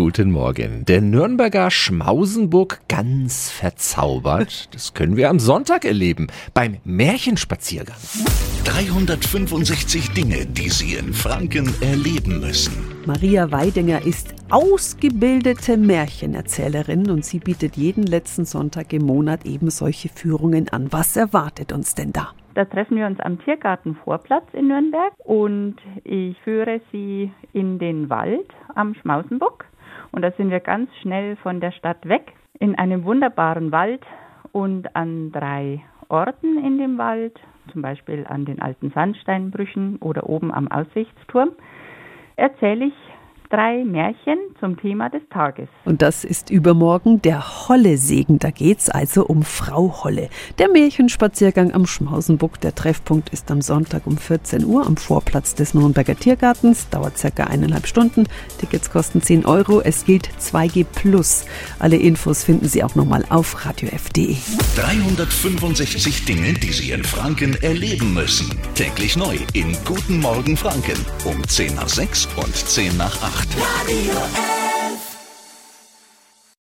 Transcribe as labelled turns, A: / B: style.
A: guten Morgen. Der Nürnberger Schmausenburg ganz verzaubert. Das können wir am Sonntag erleben beim Märchenspaziergang.
B: 365 Dinge, die Sie in Franken erleben müssen.
C: Maria Weidinger ist ausgebildete Märchenerzählerin und sie bietet jeden letzten Sonntag im Monat eben solche Führungen an. Was erwartet uns denn da?
D: Da treffen wir uns am Tiergartenvorplatz in Nürnberg und ich führe Sie in den Wald am Schmausenbuck. Und da sind wir ganz schnell von der Stadt weg in einem wunderbaren Wald und an drei Orten in dem Wald, zum Beispiel an den alten Sandsteinbrüchen oder oben am Aussichtsturm, erzähle ich drei Märchen zum Thema des Tages.
C: Und das ist übermorgen der Holle-Segen. Da geht's also um Frau Holle. Der Märchenspaziergang am Schmausenbuck. Der Treffpunkt ist am Sonntag um 14 Uhr am Vorplatz des Nürnberger Tiergartens. Dauert circa eineinhalb Stunden. Tickets kosten 10 Euro. Es gilt 2G Plus. Alle Infos finden Sie auch nochmal auf radiof.de.
B: 365 Dinge, die Sie in Franken erleben müssen. Täglich neu in Guten Morgen Franken um 10 nach 6 und 10 nach 8.
E: nacht. Radio